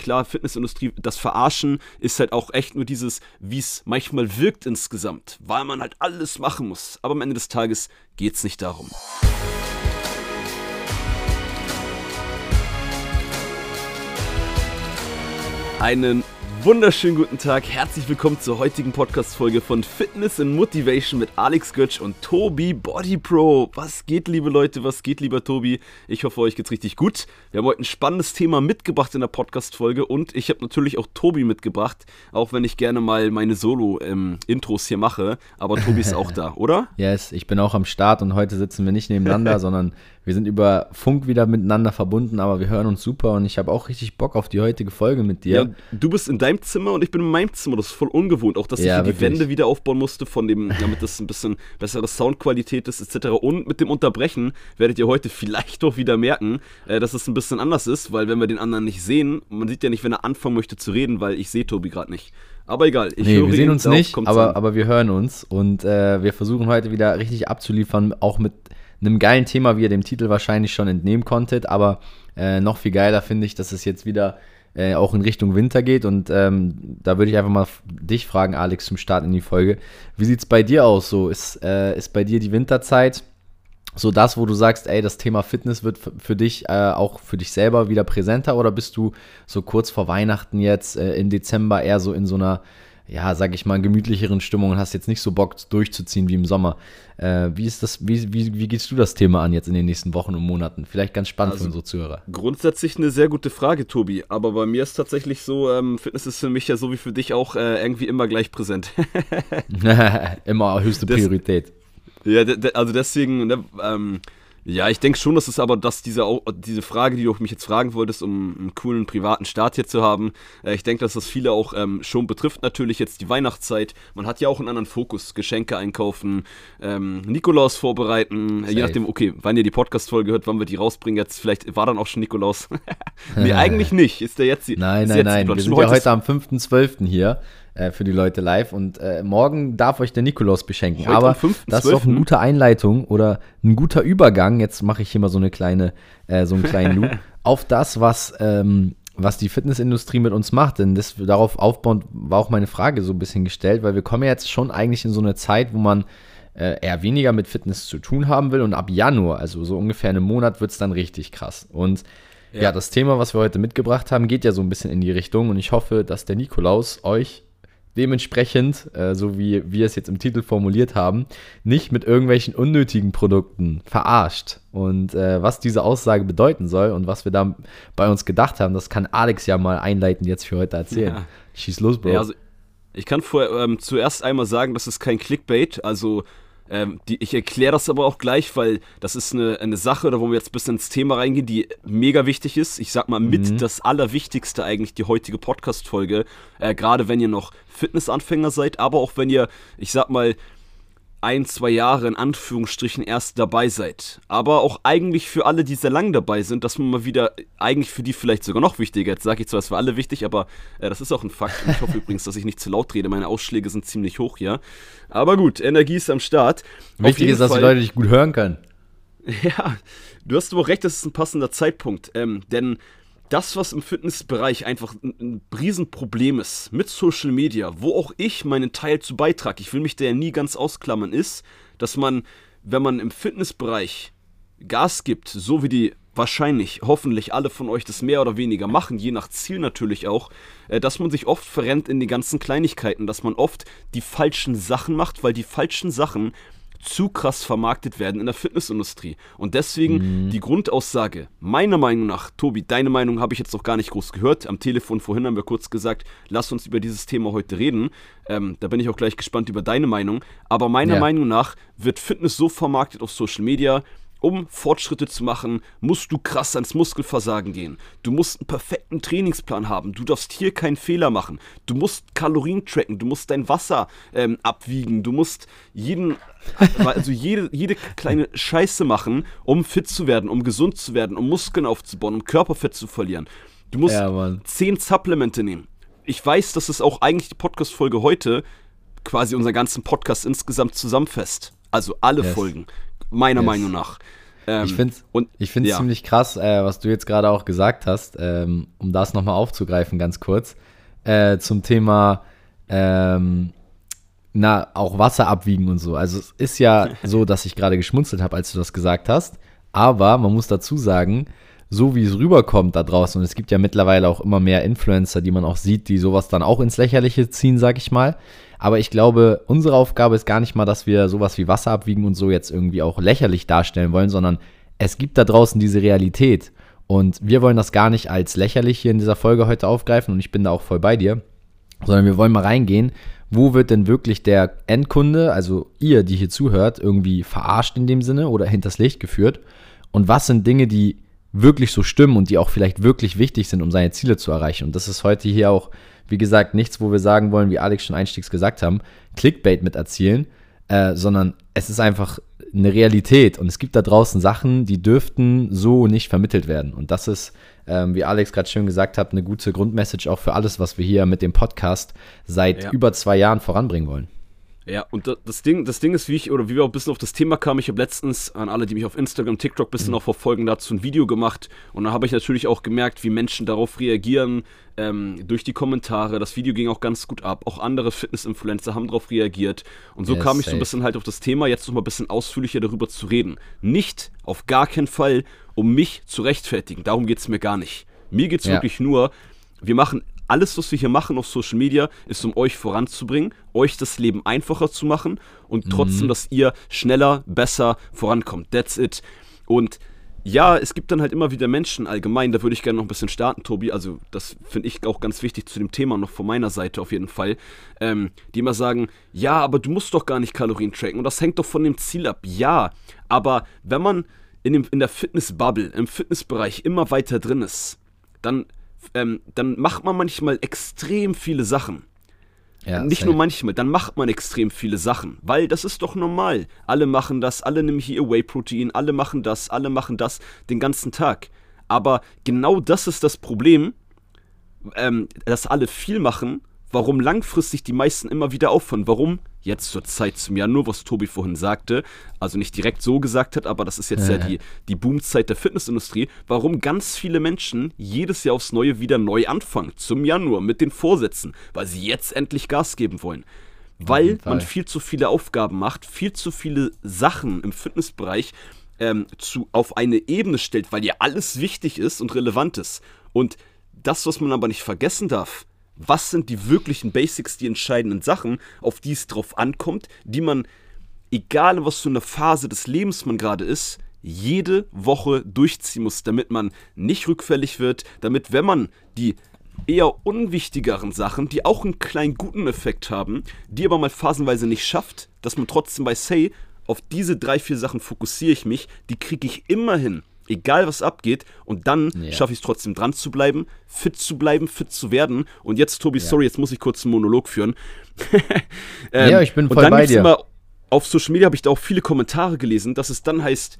klar, Fitnessindustrie, das Verarschen ist halt auch echt nur dieses, wie es manchmal wirkt insgesamt, weil man halt alles machen muss. Aber am Ende des Tages geht es nicht darum. Einen wunderschönen guten Tag. Herzlich willkommen zur heutigen Podcast-Folge von Fitness and Motivation mit Alex Götsch und Tobi Body Pro. Was geht, liebe Leute? Was geht, lieber Tobi? Ich hoffe, euch geht's richtig gut. Wir haben heute ein spannendes Thema mitgebracht in der Podcast-Folge und ich habe natürlich auch Tobi mitgebracht, auch wenn ich gerne mal meine Solo-Intros hier mache. Aber Tobi ist auch da, oder? Yes, ich bin auch am Start und heute sitzen wir nicht nebeneinander, sondern wir sind über Funk wieder miteinander verbunden, aber wir hören uns super und ich habe auch richtig Bock auf die heutige Folge mit dir. Ja, du bist in deinem Zimmer und ich bin in meinem Zimmer. Das ist voll ungewohnt. Auch, dass ja, ich hier die Wände wieder aufbauen musste, von dem, damit das ein bisschen bessere Soundqualität ist, etc. Und mit dem Unterbrechen werdet ihr heute vielleicht auch wieder merken, äh, dass es ein bisschen anders ist, weil wenn wir den anderen nicht sehen, man sieht ja nicht, wenn er anfangen möchte zu reden, weil ich sehe Tobi gerade nicht. Aber egal, ich nee, wir sehen uns nicht, aber, aber wir hören uns und äh, wir versuchen heute wieder richtig abzuliefern, auch mit einem geilen Thema, wie ihr dem Titel wahrscheinlich schon entnehmen konntet. Aber äh, noch viel geiler finde ich, dass es jetzt wieder äh, auch in Richtung Winter geht. Und ähm, da würde ich einfach mal dich fragen, Alex, zum Start in die Folge. Wie sieht es bei dir aus? So, ist, äh, ist bei dir die Winterzeit so das, wo du sagst, ey, das Thema Fitness wird für dich äh, auch für dich selber wieder präsenter oder bist du so kurz vor Weihnachten jetzt äh, im Dezember eher so in so einer ja, sag ich mal, gemütlicheren Stimmung und hast jetzt nicht so Bock durchzuziehen wie im Sommer. Äh, wie ist das, wie, wie, wie gehst du das Thema an jetzt in den nächsten Wochen und Monaten? Vielleicht ganz spannend also, für unsere Zuhörer. Grundsätzlich eine sehr gute Frage, Tobi. Aber bei mir ist tatsächlich so, ähm, Fitness ist für mich ja so wie für dich auch äh, irgendwie immer gleich präsent. immer höchste Priorität. Das, ja, also deswegen, ne, ähm, ja, ich denke schon, dass es aber, dass diese, diese Frage, die du mich jetzt fragen wolltest, um einen coolen privaten Start hier zu haben, äh, ich denke, dass das viele auch ähm, schon betrifft. Natürlich jetzt die Weihnachtszeit. Man hat ja auch einen anderen Fokus. Geschenke einkaufen, ähm, Nikolaus vorbereiten. Safe. Je nachdem, okay, wann ihr die Podcast-Folge hört, wann wir die rausbringen. Jetzt vielleicht war dann auch schon Nikolaus. nee, eigentlich nicht. Ist der jetzt Nein, nein, nein. Wir sind ja heute am 5.12. hier äh, für die Leute live. Und äh, morgen darf euch der Nikolaus beschenken. Heute Aber das ist doch eine gute Einleitung oder ein guter Übergang. Jetzt mache ich hier mal so eine kleine, äh, so einen kleinen Loop auf das, was, ähm, was die Fitnessindustrie mit uns macht. Denn das, darauf aufbauend war auch meine Frage so ein bisschen gestellt, weil wir kommen ja jetzt schon eigentlich in so eine Zeit, wo man äh, eher weniger mit Fitness zu tun haben will. Und ab Januar, also so ungefähr einem Monat, wird es dann richtig krass. Und ja. ja. das Thema, was wir heute mitgebracht haben, geht ja so ein bisschen in die Richtung. Und ich hoffe, dass der Nikolaus euch dementsprechend, äh, so wie wir es jetzt im Titel formuliert haben, nicht mit irgendwelchen unnötigen Produkten verarscht. Und äh, was diese Aussage bedeuten soll und was wir da bei uns gedacht haben, das kann Alex ja mal einleitend jetzt für heute erzählen. Ja. Schieß los, Bro. Ja, also ich kann vor, ähm, zuerst einmal sagen, das ist kein Clickbait. Also ähm, die, ich erkläre das aber auch gleich, weil das ist eine, eine Sache, da wo wir jetzt ein bisschen ins Thema reingehen, die mega wichtig ist. Ich sag mal, mit mhm. das Allerwichtigste eigentlich die heutige Podcast-Folge. Äh, Gerade wenn ihr noch Fitnessanfänger seid, aber auch wenn ihr, ich sag mal, ein, zwei Jahre in Anführungsstrichen erst dabei seid. Aber auch eigentlich für alle, die sehr lang dabei sind, dass man mal wieder, eigentlich für die vielleicht sogar noch wichtiger, jetzt sage ich zwar, es für alle wichtig, aber äh, das ist auch ein Fakt. Und ich hoffe übrigens, dass ich nicht zu laut rede, meine Ausschläge sind ziemlich hoch hier. Aber gut, Energie ist am Start. Wichtig ist, dass Fall, die Leute dich gut hören können. Ja, du hast aber auch recht, das ist ein passender Zeitpunkt. Ähm, denn das, was im Fitnessbereich einfach ein, ein Riesenproblem ist, mit Social Media, wo auch ich meinen Teil zu beitrage, ich will mich da ja nie ganz ausklammern, ist, dass man, wenn man im Fitnessbereich Gas gibt, so wie die wahrscheinlich, hoffentlich alle von euch das mehr oder weniger machen, je nach Ziel natürlich auch, äh, dass man sich oft verrennt in die ganzen Kleinigkeiten, dass man oft die falschen Sachen macht, weil die falschen Sachen zu krass vermarktet werden in der Fitnessindustrie. Und deswegen mhm. die Grundaussage, meiner Meinung nach, Tobi, deine Meinung habe ich jetzt noch gar nicht groß gehört. Am Telefon vorhin haben wir kurz gesagt, lass uns über dieses Thema heute reden. Ähm, da bin ich auch gleich gespannt über deine Meinung. Aber meiner ja. Meinung nach wird Fitness so vermarktet auf Social Media, um Fortschritte zu machen, musst du krass ans Muskelversagen gehen. Du musst einen perfekten Trainingsplan haben. Du darfst hier keinen Fehler machen. Du musst Kalorien tracken. Du musst dein Wasser ähm, abwiegen. Du musst jeden, also jede, jede kleine Scheiße machen, um fit zu werden, um gesund zu werden, um Muskeln aufzubauen, um Körperfett zu verlieren. Du musst ja, zehn Supplemente nehmen. Ich weiß, dass es auch eigentlich die Podcast-Folge heute quasi unseren ganzen Podcast insgesamt zusammenfasst. Also alle yes. Folgen meiner yes. Meinung nach. Ähm, ich finde es ja. ziemlich krass, äh, was du jetzt gerade auch gesagt hast, ähm, um das nochmal aufzugreifen, ganz kurz, äh, zum Thema, ähm, na, auch Wasser abwiegen und so. Also es ist ja so, dass ich gerade geschmunzelt habe, als du das gesagt hast, aber man muss dazu sagen, so wie es rüberkommt da draußen, und es gibt ja mittlerweile auch immer mehr Influencer, die man auch sieht, die sowas dann auch ins Lächerliche ziehen, sag ich mal. Aber ich glaube, unsere Aufgabe ist gar nicht mal, dass wir sowas wie Wasser abwiegen und so jetzt irgendwie auch lächerlich darstellen wollen, sondern es gibt da draußen diese Realität. Und wir wollen das gar nicht als lächerlich hier in dieser Folge heute aufgreifen und ich bin da auch voll bei dir, sondern wir wollen mal reingehen, wo wird denn wirklich der Endkunde, also ihr, die hier zuhört, irgendwie verarscht in dem Sinne oder hinters Licht geführt und was sind Dinge, die wirklich so stimmen und die auch vielleicht wirklich wichtig sind, um seine Ziele zu erreichen. Und das ist heute hier auch, wie gesagt, nichts, wo wir sagen wollen, wie Alex schon einstiegs gesagt haben, Clickbait mit erzielen, äh, sondern es ist einfach eine Realität und es gibt da draußen Sachen, die dürften so nicht vermittelt werden. Und das ist, ähm, wie Alex gerade schön gesagt hat, eine gute Grundmessage auch für alles, was wir hier mit dem Podcast seit ja. über zwei Jahren voranbringen wollen. Ja, und das Ding, das Ding ist, wie ich, oder wie wir auch ein bisschen auf das Thema kamen, ich habe letztens an alle, die mich auf Instagram, TikTok ein bisschen mhm. auch verfolgen, dazu ein Video gemacht. Und da habe ich natürlich auch gemerkt, wie Menschen darauf reagieren, ähm, durch die Kommentare. Das Video ging auch ganz gut ab. Auch andere Fitness-Influencer haben darauf reagiert. Und so yes, kam ich so ein bisschen halt auf das Thema, jetzt noch mal ein bisschen ausführlicher darüber zu reden. Nicht, auf gar keinen Fall, um mich zu rechtfertigen. Darum geht es mir gar nicht. Mir geht es ja. wirklich nur, wir machen alles, was wir hier machen auf Social Media, ist, um euch voranzubringen, euch das Leben einfacher zu machen und mhm. trotzdem, dass ihr schneller, besser vorankommt. That's it. Und ja, es gibt dann halt immer wieder Menschen allgemein, da würde ich gerne noch ein bisschen starten, Tobi. Also, das finde ich auch ganz wichtig zu dem Thema noch von meiner Seite auf jeden Fall. Ähm, die immer sagen: Ja, aber du musst doch gar nicht Kalorien tracken und das hängt doch von dem Ziel ab. Ja, aber wenn man in, dem, in der Fitnessbubble, im Fitnessbereich immer weiter drin ist, dann ähm, dann macht man manchmal extrem viele Sachen. Ja, Nicht nur manchmal, dann macht man extrem viele Sachen, weil das ist doch normal. Alle machen das, alle nehmen hier Whey-Protein, alle machen das, alle machen das den ganzen Tag. Aber genau das ist das Problem, ähm, dass alle viel machen warum langfristig die meisten immer wieder aufhören. Warum? Jetzt zur Zeit zum Januar, was Tobi vorhin sagte, also nicht direkt so gesagt hat, aber das ist jetzt ja, ja die, die Boomzeit der Fitnessindustrie, warum ganz viele Menschen jedes Jahr aufs Neue wieder neu anfangen, zum Januar mit den Vorsätzen, weil sie jetzt endlich Gas geben wollen. Weil man viel zu viele Aufgaben macht, viel zu viele Sachen im Fitnessbereich ähm, zu, auf eine Ebene stellt, weil ja alles wichtig ist und relevant ist. Und das, was man aber nicht vergessen darf, was sind die wirklichen Basics, die entscheidenden Sachen, auf die es drauf ankommt, die man, egal in was für einer Phase des Lebens man gerade ist, jede Woche durchziehen muss, damit man nicht rückfällig wird, damit, wenn man die eher unwichtigeren Sachen, die auch einen kleinen guten Effekt haben, die aber mal phasenweise nicht schafft, dass man trotzdem weiß, hey, auf diese drei, vier Sachen fokussiere ich mich, die kriege ich immer hin egal was abgeht. Und dann ja. schaffe ich es trotzdem dran zu bleiben, fit zu bleiben, fit zu werden. Und jetzt, Tobi, ja. sorry, jetzt muss ich kurz einen Monolog führen. ähm, ja, ich bin voll bei dir. Immer, auf Social Media habe ich da auch viele Kommentare gelesen, dass es dann heißt,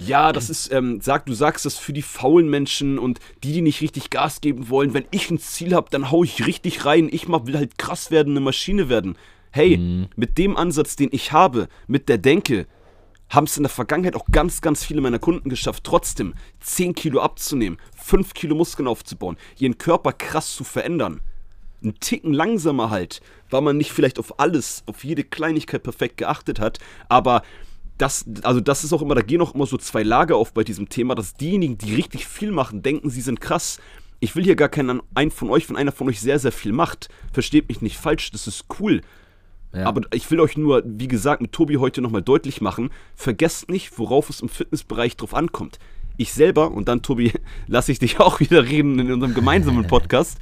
ja, das ist, ähm, sag, du sagst das für die faulen Menschen und die, die nicht richtig Gas geben wollen. Wenn ich ein Ziel habe, dann hau ich richtig rein. Ich mach, will halt krass werden, eine Maschine werden. Hey, mhm. mit dem Ansatz, den ich habe, mit der Denke, haben es in der Vergangenheit auch ganz, ganz viele meiner Kunden geschafft, trotzdem 10 Kilo abzunehmen, 5 Kilo Muskeln aufzubauen, ihren Körper krass zu verändern. Ein Ticken langsamer halt, weil man nicht vielleicht auf alles, auf jede Kleinigkeit perfekt geachtet hat, aber das, also das ist auch immer, da gehen auch immer so zwei Lager auf bei diesem Thema, dass diejenigen, die richtig viel machen, denken, sie sind krass. Ich will hier gar keinen einen von euch, wenn einer von euch sehr, sehr viel macht, versteht mich nicht falsch, das ist cool. Ja. Aber ich will euch nur, wie gesagt, mit Tobi heute nochmal deutlich machen, vergesst nicht, worauf es im Fitnessbereich drauf ankommt. Ich selber, und dann Tobi, lasse ich dich auch wieder reden in unserem gemeinsamen Podcast,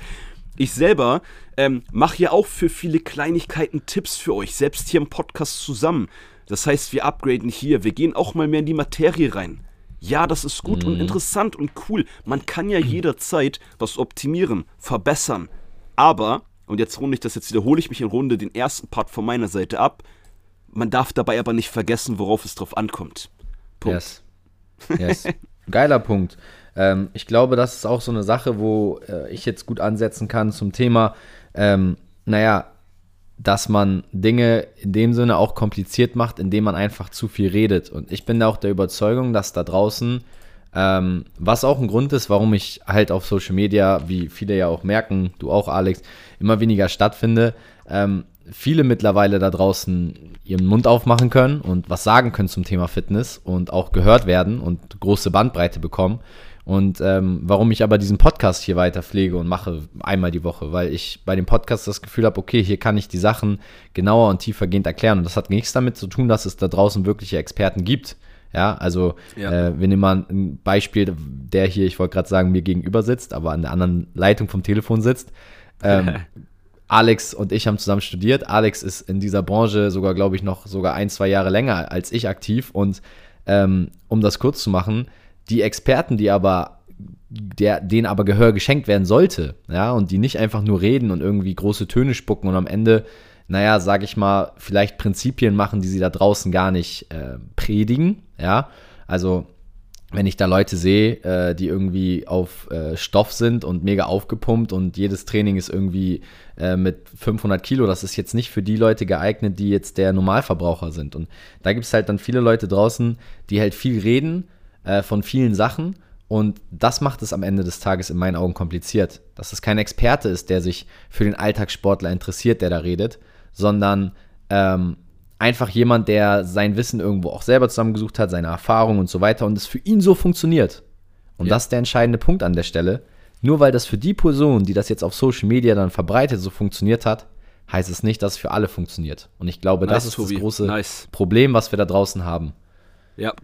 ich selber ähm, mache ja auch für viele Kleinigkeiten Tipps für euch, selbst hier im Podcast zusammen. Das heißt, wir upgraden hier, wir gehen auch mal mehr in die Materie rein. Ja, das ist gut mhm. und interessant und cool. Man kann ja jederzeit was optimieren, verbessern. Aber und jetzt runde ich das, jetzt wiederhole ich mich in Runde den ersten Part von meiner Seite ab. Man darf dabei aber nicht vergessen, worauf es drauf ankommt. Punkt. Yes. yes. Geiler Punkt. Ähm, ich glaube, das ist auch so eine Sache, wo äh, ich jetzt gut ansetzen kann zum Thema, ähm, naja, dass man Dinge in dem Sinne auch kompliziert macht, indem man einfach zu viel redet. Und ich bin auch der Überzeugung, dass da draußen, ähm, was auch ein Grund ist, warum ich halt auf Social Media, wie viele ja auch merken, du auch Alex, immer weniger stattfinde, ähm, viele mittlerweile da draußen ihren Mund aufmachen können und was sagen können zum Thema Fitness und auch gehört werden und große Bandbreite bekommen. Und ähm, warum ich aber diesen Podcast hier weiter pflege und mache einmal die Woche, weil ich bei dem Podcast das Gefühl habe, okay, hier kann ich die Sachen genauer und tiefergehend erklären. Und das hat nichts damit zu tun, dass es da draußen wirkliche Experten gibt. Ja, also ja. Äh, wir nehmen mal ein Beispiel, der hier, ich wollte gerade sagen, mir gegenüber sitzt, aber an der anderen Leitung vom Telefon sitzt. Ähm, Alex und ich haben zusammen studiert. Alex ist in dieser Branche sogar, glaube ich, noch sogar ein, zwei Jahre länger als ich aktiv. Und ähm, um das kurz zu machen, die Experten, die aber, der, denen aber Gehör geschenkt werden sollte, ja, und die nicht einfach nur reden und irgendwie große Töne spucken und am Ende, naja, sag ich mal, vielleicht Prinzipien machen, die sie da draußen gar nicht äh, predigen, ja. Also, wenn ich da Leute sehe, äh, die irgendwie auf äh, Stoff sind und mega aufgepumpt und jedes Training ist irgendwie äh, mit 500 Kilo, das ist jetzt nicht für die Leute geeignet, die jetzt der Normalverbraucher sind. Und da gibt es halt dann viele Leute draußen, die halt viel reden, äh, von vielen Sachen. Und das macht es am Ende des Tages in meinen Augen kompliziert. Dass es kein Experte ist, der sich für den Alltagssportler interessiert, der da redet, sondern ähm, einfach jemand, der sein Wissen irgendwo auch selber zusammengesucht hat, seine Erfahrung und so weiter und es für ihn so funktioniert. Und ja. das ist der entscheidende Punkt an der Stelle. Nur weil das für die Person, die das jetzt auf Social Media dann verbreitet, so funktioniert hat, heißt es nicht, dass es für alle funktioniert. Und ich glaube, nice, das ist Tobi. das große nice. Problem, was wir da draußen haben. Ja,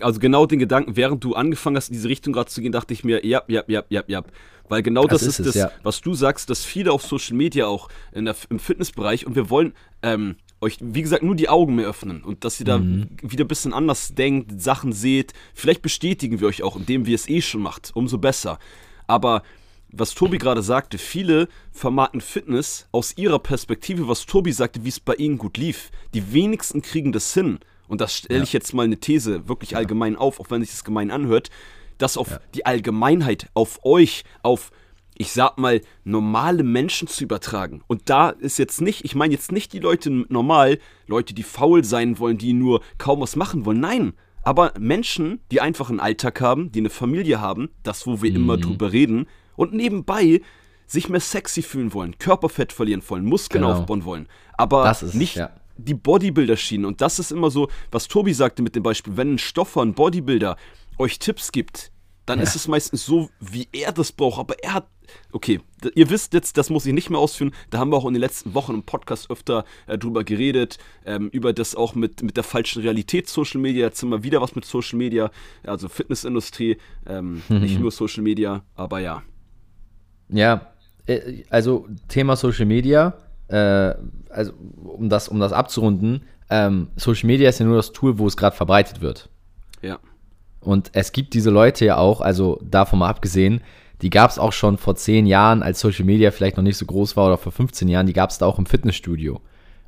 also genau den Gedanken, während du angefangen hast, in diese Richtung gerade zu gehen, dachte ich mir, ja, ja, ja, ja, ja. Weil genau das, das ist, ist es, das, ja. was du sagst, dass viele auf Social Media auch der, im Fitnessbereich und wir wollen ähm, euch, wie gesagt, nur die Augen mehr öffnen und dass ihr da mhm. wieder ein bisschen anders denkt, Sachen seht. Vielleicht bestätigen wir euch auch, indem wir es eh schon macht, umso besser. Aber was Tobi gerade sagte, viele vermarkten Fitness aus ihrer Perspektive, was Tobi sagte, wie es bei ihnen gut lief. Die wenigsten kriegen das hin und das stelle ich jetzt mal eine These wirklich ja. allgemein auf, auch wenn sich das gemein anhört, dass auf ja. die Allgemeinheit, auf euch, auf, ich sag mal, normale Menschen zu übertragen. Und da ist jetzt nicht, ich meine jetzt nicht die Leute normal, Leute, die faul sein wollen, die nur kaum was machen wollen. Nein. Aber Menschen, die einfach einen Alltag haben, die eine Familie haben, das, wo wir mhm. immer drüber reden, und nebenbei sich mehr sexy fühlen wollen, Körperfett verlieren wollen, Muskeln genau. aufbauen wollen, aber ist, nicht ja die Bodybuilder-Schiene. Und das ist immer so, was Tobi sagte mit dem Beispiel, wenn ein Stoffer, ein Bodybuilder euch Tipps gibt, dann ja. ist es meistens so, wie er das braucht. Aber er hat, okay, ihr wisst jetzt, das muss ich nicht mehr ausführen, da haben wir auch in den letzten Wochen im Podcast öfter äh, drüber geredet, ähm, über das auch mit, mit der falschen Realität Social Media. Jetzt sind wir wieder was mit Social Media, also Fitnessindustrie, ähm, mhm. nicht nur Social Media, aber ja. Ja, äh, also Thema Social Media, äh, also um das, um das abzurunden, ähm, Social Media ist ja nur das Tool, wo es gerade verbreitet wird. Ja. Und es gibt diese Leute ja auch, also davon mal abgesehen, die gab es auch schon vor zehn Jahren, als Social Media vielleicht noch nicht so groß war, oder vor 15 Jahren, die gab es da auch im Fitnessstudio.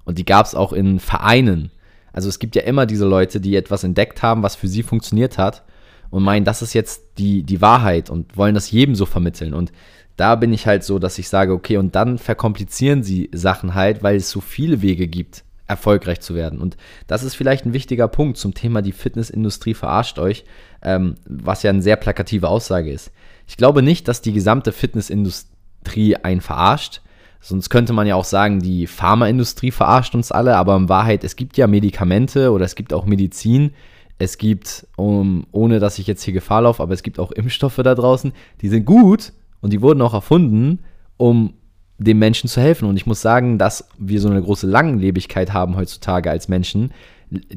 Und die gab es auch in Vereinen. Also es gibt ja immer diese Leute, die etwas entdeckt haben, was für sie funktioniert hat und meinen, das ist jetzt die, die Wahrheit und wollen das jedem so vermitteln. Und da bin ich halt so, dass ich sage, okay, und dann verkomplizieren sie Sachen halt, weil es so viele Wege gibt, erfolgreich zu werden. Und das ist vielleicht ein wichtiger Punkt zum Thema, die Fitnessindustrie verarscht euch, ähm, was ja eine sehr plakative Aussage ist. Ich glaube nicht, dass die gesamte Fitnessindustrie einen verarscht. Sonst könnte man ja auch sagen, die Pharmaindustrie verarscht uns alle, aber in Wahrheit, es gibt ja Medikamente oder es gibt auch Medizin, es gibt, um, ohne dass ich jetzt hier Gefahr laufe, aber es gibt auch Impfstoffe da draußen, die sind gut, und die wurden auch erfunden, um dem Menschen zu helfen. Und ich muss sagen, dass wir so eine große Langlebigkeit haben heutzutage als Menschen,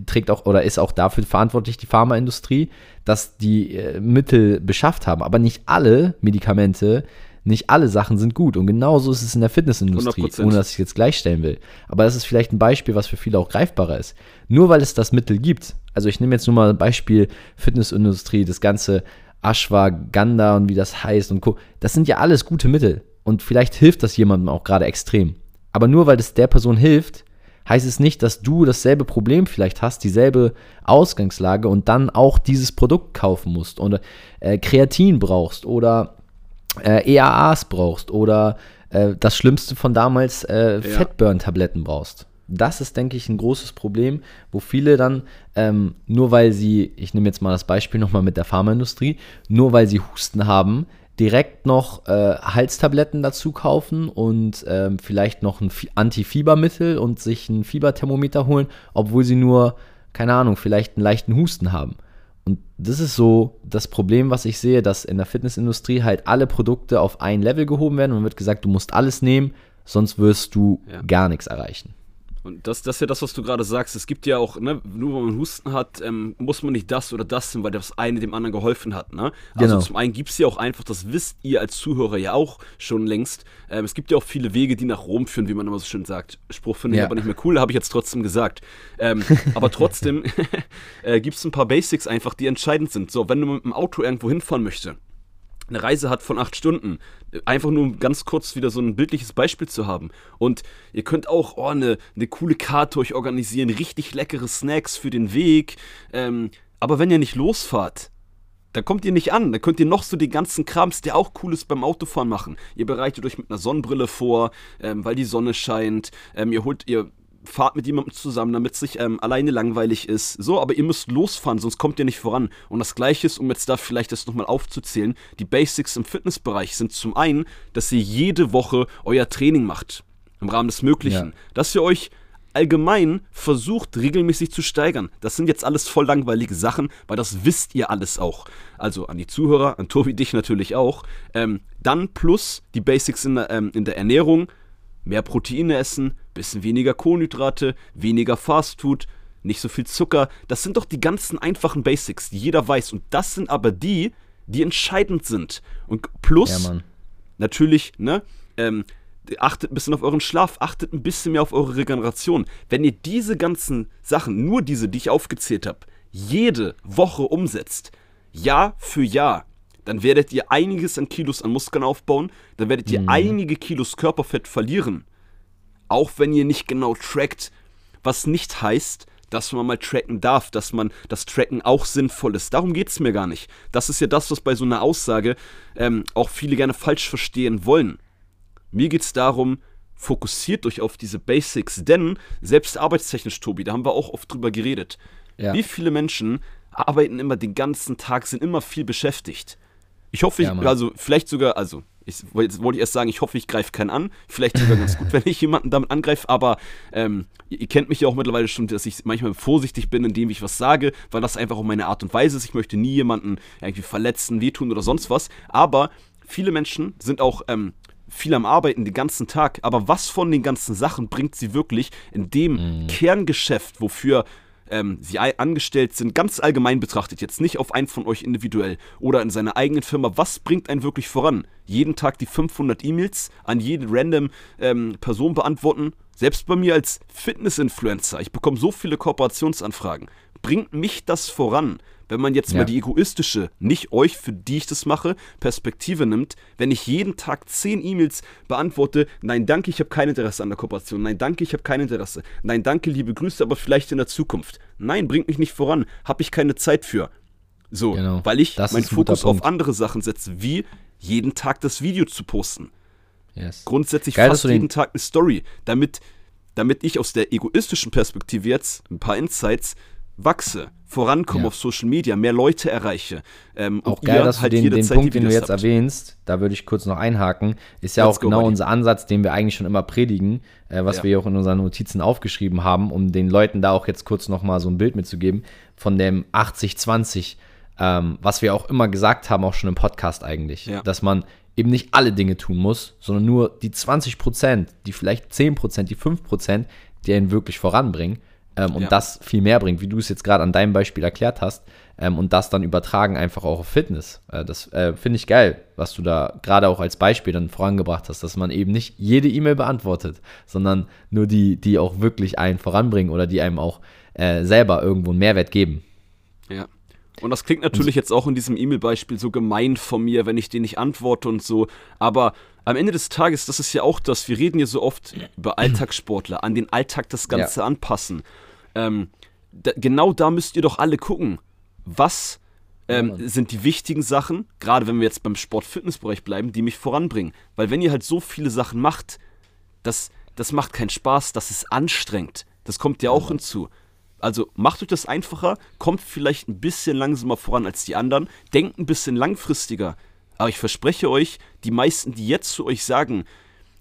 trägt auch oder ist auch dafür verantwortlich die Pharmaindustrie, dass die äh, Mittel beschafft haben. Aber nicht alle Medikamente, nicht alle Sachen sind gut. Und genauso ist es in der Fitnessindustrie, 100%. ohne dass ich jetzt gleichstellen will. Aber das ist vielleicht ein Beispiel, was für viele auch greifbarer ist. Nur weil es das Mittel gibt. Also ich nehme jetzt nur mal ein Beispiel Fitnessindustrie, das ganze Ashwagandha und wie das heißt und Co. Das sind ja alles gute Mittel. Und vielleicht hilft das jemandem auch gerade extrem. Aber nur weil es der Person hilft, heißt es nicht, dass du dasselbe Problem vielleicht hast, dieselbe Ausgangslage und dann auch dieses Produkt kaufen musst oder äh, Kreatin brauchst oder äh, EAAs brauchst oder äh, das Schlimmste von damals äh, ja. Fettburn-Tabletten brauchst. Das ist, denke ich, ein großes Problem, wo viele dann, ähm, nur weil sie, ich nehme jetzt mal das Beispiel nochmal mit der Pharmaindustrie, nur weil sie Husten haben, direkt noch äh, Halstabletten dazu kaufen und ähm, vielleicht noch ein Antifiebermittel und sich ein Fieberthermometer holen, obwohl sie nur, keine Ahnung, vielleicht einen leichten Husten haben. Und das ist so das Problem, was ich sehe, dass in der Fitnessindustrie halt alle Produkte auf ein Level gehoben werden und wird gesagt, du musst alles nehmen, sonst wirst du ja. gar nichts erreichen. Und das, das ist ja das, was du gerade sagst. Es gibt ja auch, ne, nur wenn man Husten hat, ähm, muss man nicht das oder das nehmen, weil das eine dem anderen geholfen hat. Ne? Also genau. zum einen gibt es ja auch einfach, das wisst ihr als Zuhörer ja auch schon längst. Ähm, es gibt ja auch viele Wege, die nach Rom führen, wie man immer so schön sagt. Spruch finde ich ja. aber nicht mehr cool, habe ich jetzt trotzdem gesagt. Ähm, aber trotzdem äh, gibt es ein paar Basics einfach, die entscheidend sind. So, wenn du mit dem Auto irgendwo hinfahren möchtest, eine Reise hat von acht Stunden. Einfach nur um ganz kurz wieder so ein bildliches Beispiel zu haben. Und ihr könnt auch oh, eine, eine coole Karte euch organisieren, richtig leckere Snacks für den Weg. Ähm, aber wenn ihr nicht losfahrt, dann kommt ihr nicht an. Dann könnt ihr noch so den ganzen Krams, der auch cool ist beim Autofahren machen. Ihr bereitet euch mit einer Sonnenbrille vor, ähm, weil die Sonne scheint. Ähm, ihr holt, ihr fahrt mit jemandem zusammen, damit es sich ähm, alleine langweilig ist. So, aber ihr müsst losfahren, sonst kommt ihr nicht voran. Und das Gleiche ist, um jetzt da vielleicht das nochmal aufzuzählen, die Basics im Fitnessbereich sind zum einen, dass ihr jede Woche euer Training macht. Im Rahmen des Möglichen. Ja. Dass ihr euch allgemein versucht, regelmäßig zu steigern. Das sind jetzt alles voll langweilige Sachen, weil das wisst ihr alles auch. Also an die Zuhörer, an Tobi, dich natürlich auch. Ähm, dann plus die Basics in der, ähm, in der Ernährung, mehr Proteine essen, bisschen weniger Kohlenhydrate, weniger Fastfood, nicht so viel Zucker. Das sind doch die ganzen einfachen Basics, die jeder weiß. Und das sind aber die, die entscheidend sind. Und plus, ja, natürlich, ne, ähm, achtet ein bisschen auf euren Schlaf, achtet ein bisschen mehr auf eure Regeneration. Wenn ihr diese ganzen Sachen, nur diese, die ich aufgezählt habe, jede Woche umsetzt, Jahr für Jahr, dann werdet ihr einiges an Kilos an Muskeln aufbauen, dann werdet ihr mhm. einige Kilos Körperfett verlieren. Auch wenn ihr nicht genau trackt, was nicht heißt, dass man mal tracken darf, dass man das Tracken auch sinnvoll ist. Darum geht es mir gar nicht. Das ist ja das, was bei so einer Aussage ähm, auch viele gerne falsch verstehen wollen. Mir geht es darum, fokussiert euch auf diese Basics, denn selbst arbeitstechnisch, Tobi, da haben wir auch oft drüber geredet. Ja. Wie viele Menschen arbeiten immer den ganzen Tag, sind immer viel beschäftigt. Ich hoffe, ja, ich, also vielleicht sogar, also ich, jetzt wollte ich erst sagen, ich hoffe, ich greife keinen an. Vielleicht sogar ganz gut, wenn ich jemanden damit angreife, aber ähm, ihr, kennt mich ja auch mittlerweile schon, dass ich manchmal vorsichtig bin, indem ich was sage, weil das einfach auch meine Art und Weise ist. Ich möchte nie jemanden irgendwie verletzen, wehtun oder sonst was. Aber viele Menschen sind auch ähm, viel am Arbeiten den ganzen Tag. Aber was von den ganzen Sachen bringt sie wirklich in dem mhm. Kerngeschäft, wofür ähm, sie angestellt sind, ganz allgemein betrachtet, jetzt nicht auf einen von euch individuell oder in seiner eigenen Firma, was bringt einen wirklich voran? Jeden Tag die 500 E-Mails an jede random ähm, Person beantworten? Selbst bei mir als Fitness-Influencer, ich bekomme so viele Kooperationsanfragen. Bringt mich das voran? Wenn man jetzt ja. mal die egoistische, nicht euch, für die ich das mache, Perspektive nimmt, wenn ich jeden Tag zehn E-Mails beantworte, nein, danke, ich habe kein Interesse an der Kooperation, nein, danke, ich habe kein Interesse, nein, danke, liebe Grüße, aber vielleicht in der Zukunft. Nein, bringt mich nicht voran, habe ich keine Zeit für. So, genau. weil ich meinen Fokus auf andere Sachen setze, wie jeden Tag das Video zu posten. Yes. Grundsätzlich Geil, fast jeden Tag eine Story, damit, damit ich aus der egoistischen Perspektive jetzt ein paar Insights wachse, vorankomme ja. auf Social Media, mehr Leute erreiche. Ähm, auch geil, dass halt du den, den Zeit, Punkt, den du jetzt habt. erwähnst, da würde ich kurz noch einhaken, ist ja Let's auch genau unser Ansatz, den wir eigentlich schon immer predigen, äh, was ja. wir auch in unseren Notizen aufgeschrieben haben, um den Leuten da auch jetzt kurz noch mal so ein Bild mitzugeben von dem 80-20, ähm, was wir auch immer gesagt haben, auch schon im Podcast eigentlich, ja. dass man eben nicht alle Dinge tun muss, sondern nur die 20 Prozent, die vielleicht 10 Prozent, die 5 Prozent, die einen wirklich voranbringen ähm, und ja. das viel mehr bringt, wie du es jetzt gerade an deinem Beispiel erklärt hast. Ähm, und das dann übertragen einfach auch auf Fitness. Äh, das äh, finde ich geil, was du da gerade auch als Beispiel dann vorangebracht hast, dass man eben nicht jede E-Mail beantwortet, sondern nur die, die auch wirklich einen voranbringen oder die einem auch äh, selber irgendwo einen Mehrwert geben. Ja. Und das klingt natürlich jetzt auch in diesem E-Mail-Beispiel so gemein von mir, wenn ich den nicht antworte und so. Aber am Ende des Tages, das ist ja auch das, wir reden hier so oft über Alltagssportler, an den Alltag das Ganze ja. anpassen ähm, da, genau da müsst ihr doch alle gucken. Was ähm, ja, sind die wichtigen Sachen, gerade wenn wir jetzt beim Sport-Fitness-Bereich bleiben, die mich voranbringen. Weil wenn ihr halt so viele Sachen macht, das, das macht keinen Spaß, das ist anstrengend. Das kommt ja auch ja. hinzu. Also macht euch das einfacher, kommt vielleicht ein bisschen langsamer voran als die anderen, denkt ein bisschen langfristiger. Aber ich verspreche euch, die meisten, die jetzt zu euch sagen,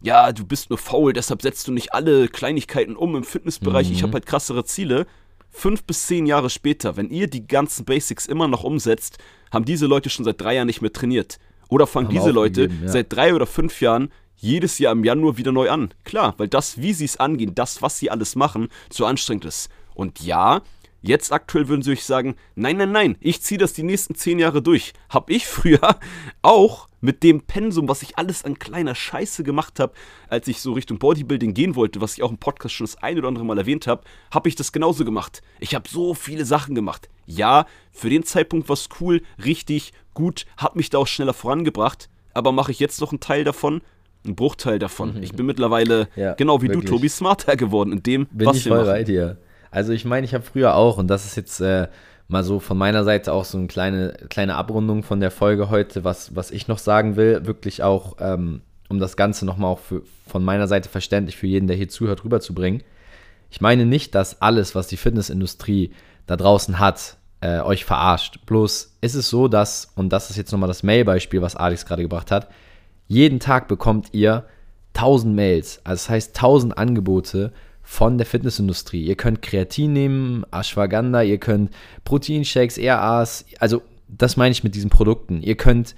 ja, du bist nur faul, deshalb setzt du nicht alle Kleinigkeiten um im Fitnessbereich, mhm. ich habe halt krassere Ziele. Fünf bis zehn Jahre später, wenn ihr die ganzen Basics immer noch umsetzt, haben diese Leute schon seit drei Jahren nicht mehr trainiert. Oder fangen diese Leute ja. seit drei oder fünf Jahren jedes Jahr im Januar wieder neu an. Klar, weil das, wie sie es angehen, das, was sie alles machen, zu anstrengend ist. Und ja, Jetzt aktuell würden sie euch sagen, nein, nein, nein, ich ziehe das die nächsten zehn Jahre durch. Hab ich früher auch mit dem Pensum, was ich alles an kleiner Scheiße gemacht habe, als ich so Richtung Bodybuilding gehen wollte, was ich auch im Podcast schon das ein oder andere Mal erwähnt habe, habe ich das genauso gemacht. Ich habe so viele Sachen gemacht. Ja, für den Zeitpunkt war es cool, richtig, gut, hat mich da auch schneller vorangebracht, aber mache ich jetzt noch einen Teil davon? Ein Bruchteil davon. Mhm. Ich bin mittlerweile, ja, genau wie wirklich. du, Tobi, smarter geworden in dem, bin was ich wir voll machen. bei dir. Also ich meine, ich habe früher auch, und das ist jetzt äh, mal so von meiner Seite auch so eine kleine, kleine Abrundung von der Folge heute, was, was ich noch sagen will, wirklich auch, ähm, um das Ganze nochmal auch für, von meiner Seite verständlich für jeden, der hier zuhört, rüberzubringen. Ich meine nicht, dass alles, was die Fitnessindustrie da draußen hat, äh, euch verarscht. Bloß ist es so, dass, und das ist jetzt nochmal das Mail-Beispiel, was Alex gerade gebracht hat, jeden Tag bekommt ihr 1000 Mails, also das heißt 1000 Angebote von der Fitnessindustrie. Ihr könnt Kreatin nehmen, Ashwagandha, ihr könnt Proteinshakes, RAs, also das meine ich mit diesen Produkten. Ihr könnt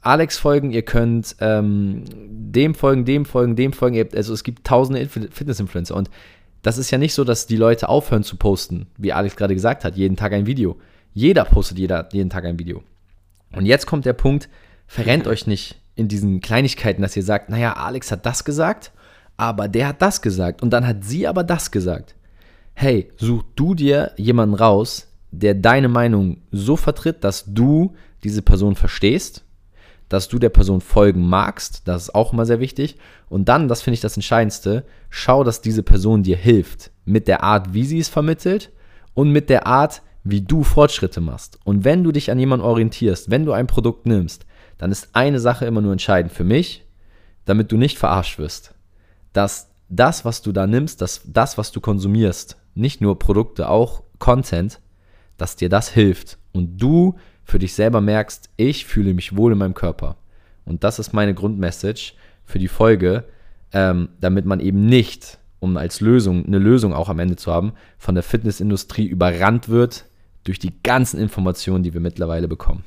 Alex folgen, ihr könnt ähm, dem folgen, dem folgen, dem folgen. Also es gibt tausende Fitness-Influencer und das ist ja nicht so, dass die Leute aufhören zu posten, wie Alex gerade gesagt hat, jeden Tag ein Video. Jeder postet jeder, jeden Tag ein Video. Und jetzt kommt der Punkt, verrennt euch nicht in diesen Kleinigkeiten, dass ihr sagt, naja, Alex hat das gesagt aber der hat das gesagt und dann hat sie aber das gesagt. Hey, such du dir jemanden raus, der deine Meinung so vertritt, dass du diese Person verstehst, dass du der Person folgen magst, das ist auch immer sehr wichtig. Und dann, das finde ich das Entscheidendste, schau, dass diese Person dir hilft. Mit der Art, wie sie es vermittelt und mit der Art, wie du Fortschritte machst. Und wenn du dich an jemanden orientierst, wenn du ein Produkt nimmst, dann ist eine Sache immer nur entscheidend für mich, damit du nicht verarscht wirst dass das, was du da nimmst, dass das, was du konsumierst, nicht nur Produkte, auch Content, dass dir das hilft und du für dich selber merkst, ich fühle mich wohl in meinem Körper. Und das ist meine Grundmessage für die Folge, ähm, damit man eben nicht, um als Lösung, eine Lösung auch am Ende zu haben, von der Fitnessindustrie überrannt wird durch die ganzen Informationen, die wir mittlerweile bekommen.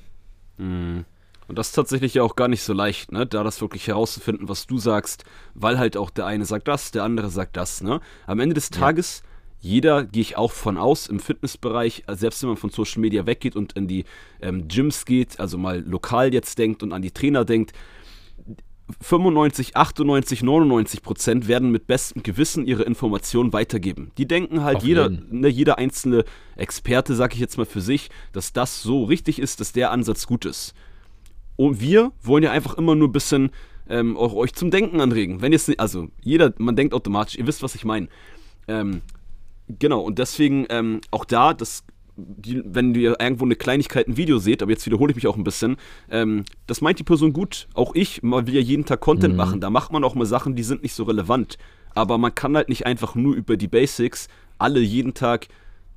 Mhm. Und das ist tatsächlich ja auch gar nicht so leicht, ne? da das wirklich herauszufinden, was du sagst, weil halt auch der eine sagt das, der andere sagt das. Ne? Am Ende des Tages, ja. jeder, gehe ich auch von aus, im Fitnessbereich, selbst wenn man von Social Media weggeht und in die ähm, Gyms geht, also mal lokal jetzt denkt und an die Trainer denkt, 95, 98, 99 Prozent werden mit bestem Gewissen ihre Informationen weitergeben. Die denken halt, jeder, ne, jeder einzelne Experte, sag ich jetzt mal für sich, dass das so richtig ist, dass der Ansatz gut ist. Und wir wollen ja einfach immer nur ein bisschen ähm, auch euch zum Denken anregen. Wenn jetzt, also jeder, man denkt automatisch, ihr wisst, was ich meine. Ähm, genau, und deswegen ähm, auch da, das, die, wenn ihr irgendwo eine Kleinigkeit, ein Video seht, aber jetzt wiederhole ich mich auch ein bisschen, ähm, das meint die Person gut. Auch ich, man will ja jeden Tag Content mhm. machen. Da macht man auch mal Sachen, die sind nicht so relevant. Aber man kann halt nicht einfach nur über die Basics alle jeden Tag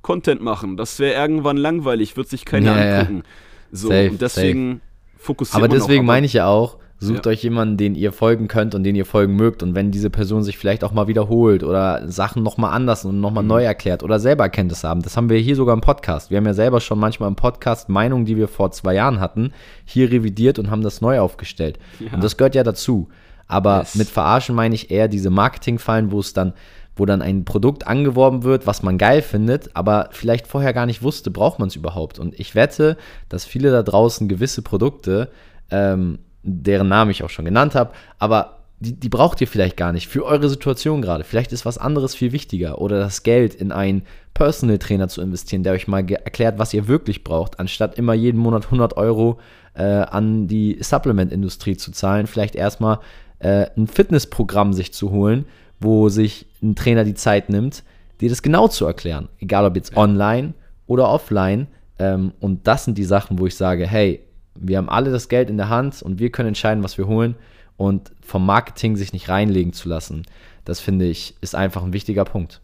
Content machen. Das wäre irgendwann langweilig, wird sich keiner ja, angucken. So, safe, und deswegen. Safe fokussiert. Aber deswegen meine ich ja auch, sucht ja. euch jemanden, den ihr folgen könnt und den ihr folgen mögt. Und wenn diese Person sich vielleicht auch mal wiederholt oder Sachen nochmal anders und nochmal mhm. neu erklärt oder selber Erkenntnisse haben, das haben wir hier sogar im Podcast. Wir haben ja selber schon manchmal im Podcast Meinungen, die wir vor zwei Jahren hatten, hier revidiert und haben das neu aufgestellt. Ja. Und das gehört ja dazu. Aber yes. mit Verarschen meine ich eher diese Marketingfallen, wo es dann wo dann ein Produkt angeworben wird, was man geil findet, aber vielleicht vorher gar nicht wusste, braucht man es überhaupt. Und ich wette, dass viele da draußen gewisse Produkte, ähm, deren Namen ich auch schon genannt habe, aber die, die braucht ihr vielleicht gar nicht für eure Situation gerade. Vielleicht ist was anderes viel wichtiger oder das Geld in einen Personal Trainer zu investieren, der euch mal erklärt, was ihr wirklich braucht, anstatt immer jeden Monat 100 Euro äh, an die Supplement-Industrie zu zahlen. Vielleicht erstmal äh, ein Fitnessprogramm sich zu holen, wo sich ein Trainer die Zeit nimmt, dir das genau zu erklären. Egal ob jetzt online oder offline, Ähm, und das sind die Sachen, wo ich sage, hey, wir haben alle das Geld in der Hand und wir können entscheiden, was wir holen und vom Marketing sich nicht reinlegen zu lassen. Das finde ich, ist einfach ein wichtiger Punkt.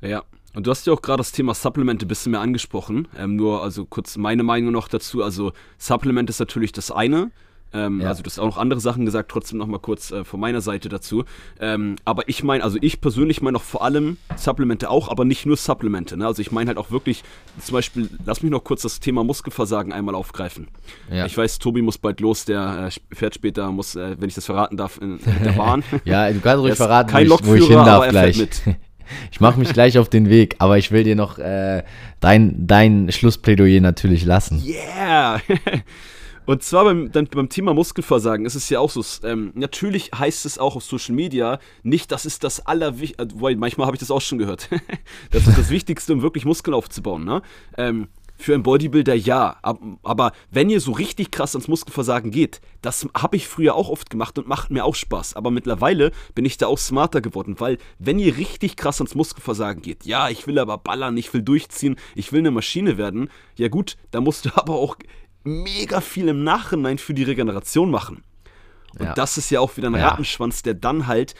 Ja, und du hast ja auch gerade das Thema Supplemente ein bisschen mehr angesprochen. Ähm, nur also kurz meine Meinung noch dazu. Also Supplement ist natürlich das eine. Ähm, ja. Also du hast auch noch andere Sachen gesagt, trotzdem noch mal kurz äh, von meiner Seite dazu. Ähm, aber ich meine, also ich persönlich meine auch vor allem Supplemente auch, aber nicht nur Supplemente. Ne? Also ich meine halt auch wirklich, zum Beispiel, lass mich noch kurz das Thema Muskelversagen einmal aufgreifen. Ja. Ich weiß, Tobi muss bald los, der äh, fährt später, muss, äh, wenn ich das verraten darf, in, in der Bahn. ja, du kannst ruhig verraten, kein wo, ich, wo ich hin darf gleich. Ich mache mich gleich auf den Weg, aber ich will dir noch äh, dein, dein Schlussplädoyer natürlich lassen. Yeah! Und zwar beim, beim Thema Muskelversagen ist es ja auch so, ähm, natürlich heißt es auch auf Social Media nicht, das ist das Allerwichtigste, äh, manchmal habe ich das auch schon gehört, das ist das Wichtigste, um wirklich Muskeln aufzubauen. Ne? Ähm, für einen Bodybuilder ja, aber wenn ihr so richtig krass ans Muskelversagen geht, das habe ich früher auch oft gemacht und macht mir auch Spaß. Aber mittlerweile bin ich da auch smarter geworden, weil wenn ihr richtig krass ans Muskelversagen geht, ja, ich will aber ballern, ich will durchziehen, ich will eine Maschine werden, ja gut, da musst du aber auch mega viel im Nachhinein für die Regeneration machen. Und ja. das ist ja auch wieder ein ja. Rattenschwanz, der dann halt,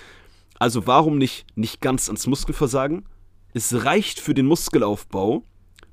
also warum nicht, nicht ganz ans Muskelversagen? Es reicht für den Muskelaufbau,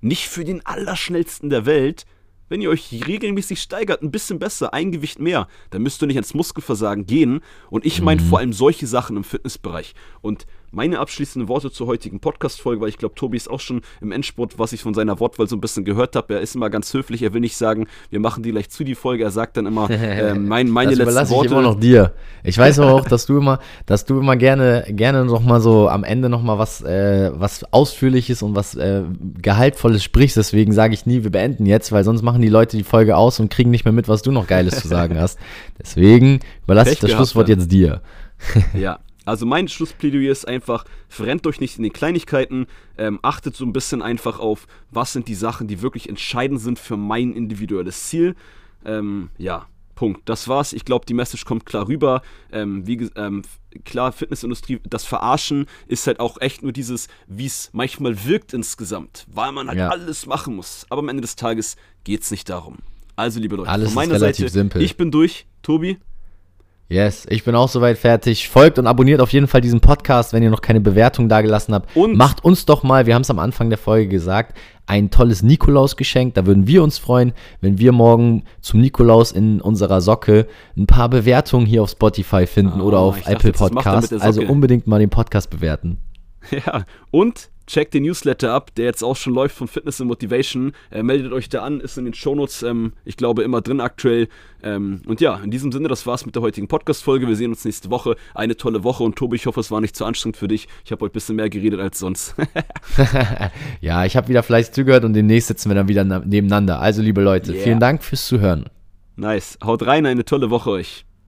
nicht für den Allerschnellsten der Welt. Wenn ihr euch regelmäßig steigert, ein bisschen besser, ein Gewicht mehr, dann müsst ihr nicht ans Muskelversagen gehen. Und ich meine mhm. vor allem solche Sachen im Fitnessbereich. Und meine abschließenden Worte zur heutigen Podcast-Folge, weil ich glaube, Tobi ist auch schon im Endspurt, was ich von seiner Wortwahl so ein bisschen gehört habe. Er ist immer ganz höflich, er will nicht sagen, wir machen die gleich zu, die Folge. Er sagt dann immer, äh, mein, meine das letzten Worte. ich immer noch dir. Ich weiß aber auch, dass du immer, dass du immer gerne, gerne noch mal so am Ende noch mal was, äh, was Ausführliches und was äh, Gehaltvolles sprichst. Deswegen sage ich nie, wir beenden jetzt, weil sonst machen die Leute die Folge aus und kriegen nicht mehr mit, was du noch Geiles zu sagen hast. Deswegen überlasse ich das Schlusswort jetzt dir. ja, also mein Schlussplädoyer ist einfach, verrennt euch nicht in den Kleinigkeiten, ähm, achtet so ein bisschen einfach auf, was sind die Sachen, die wirklich entscheidend sind für mein individuelles Ziel. Ähm, ja, Punkt. Das war's. Ich glaube, die Message kommt klar rüber. Ähm, wie ähm, klar, Fitnessindustrie, das Verarschen ist halt auch echt nur dieses, wie es manchmal wirkt insgesamt, weil man halt ja. alles machen muss. Aber am Ende des Tages geht es nicht darum. Also, liebe Leute, alles von meiner Seite, simpel. ich bin durch. Tobi? Yes, ich bin auch soweit fertig. Folgt und abonniert auf jeden Fall diesen Podcast, wenn ihr noch keine Bewertung dagelassen habt. Und macht uns doch mal, wir haben es am Anfang der Folge gesagt, ein tolles Nikolaus-Geschenk. Da würden wir uns freuen, wenn wir morgen zum Nikolaus in unserer Socke ein paar Bewertungen hier auf Spotify finden oh, oder auf Apple Podcast. Also unbedingt mal den Podcast bewerten. Ja, und checkt den Newsletter ab, der jetzt auch schon läuft von Fitness and Motivation. Äh, meldet euch da an, ist in den Shownotes, ähm, ich glaube, immer drin aktuell. Ähm, und ja, in diesem Sinne, das war's mit der heutigen Podcast-Folge. Wir sehen uns nächste Woche. Eine tolle Woche und Tobi, ich hoffe, es war nicht zu anstrengend für dich. Ich habe heute ein bisschen mehr geredet als sonst. ja, ich habe wieder fleißig zugehört und demnächst sitzen wir dann wieder nebeneinander. Also, liebe Leute, yeah. vielen Dank fürs Zuhören. Nice. Haut rein, eine tolle Woche euch.